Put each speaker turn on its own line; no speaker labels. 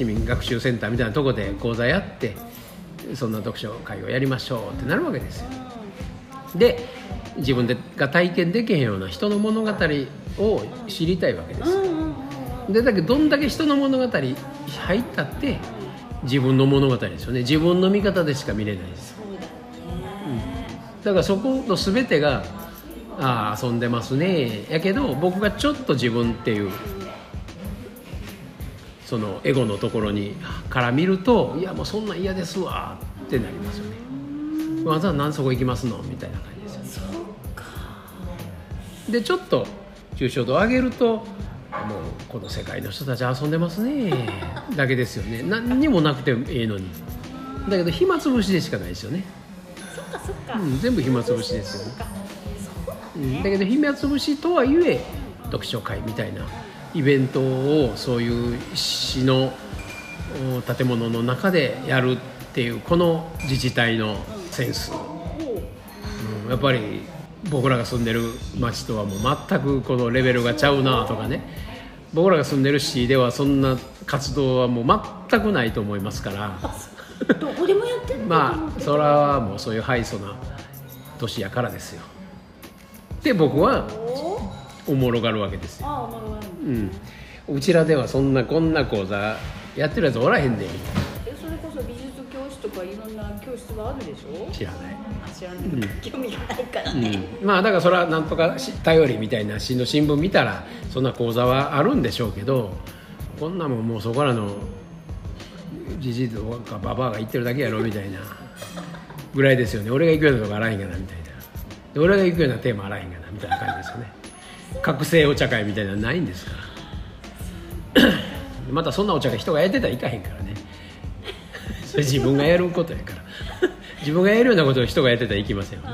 市民学習センターみたいなとこで講座やってそんな読書会をやりましょうってなるわけですよ。で自分でが体験できへんような人の物語を知りたいわけですよ。でだけどどんだけ人の物語入ったって自分の物語ですよね。自分の見方でしか見れないです。
そうだね。
だからそこの全てがああ遊んでますね。やけど僕がちょっと自分っていうそのエゴのところにから見るといやもうそんなん嫌ですわってなりますよね。わざわざ何そこ行きますの？みたいな感じですよ
そうか。
でちょっと抽象度を上げるともうこの世界の人たち遊んでますねだけですよね。何にもなくてええのに。だけど暇つぶしでしかないですよね、
そっかそっか、
うん、全部暇つぶしですよね。
そっかそう
うんだけど暇つぶしとはいえ読書会みたいなイベントをそういう市のお建物の中でやるっていうこの自治体のセンス、うんやっぱり僕らが住んでる町とはもう全くこのレベルがちゃうなとかね。僕らが住んでる市ではそんな活動はもう全くないと思いますから。
どこでもやってんの？
まあそれはもうそういう敗訴な年やからですよ。で僕は
お
おもろがるわけですよ、
ああおもろい
うん、うちらではそんなこんな講座やってるやつおらへんで。
えそれこそ美術教室とかいろんな教室があるでしょ？
知らない、
あ知らない、興味がないから。ね、
うん、まあだからそれはなんとかし頼りみたいな市の新聞見たらそんな講座はあるんでしょうけどこんなもんもうそこらのじじいとかババアが言ってるだけやろみたいなぐらいですよね。俺が行くようなとこあらへんがなみたいな。で俺が行くようなテーマあらへんがなみたいな感じですよね覚醒お茶会みたいなのないんですか？ら またそんなお茶会人がやってたらいかへんからね。それ自分がやることやから。自分がやるようなことを人がやってたらいきませんよね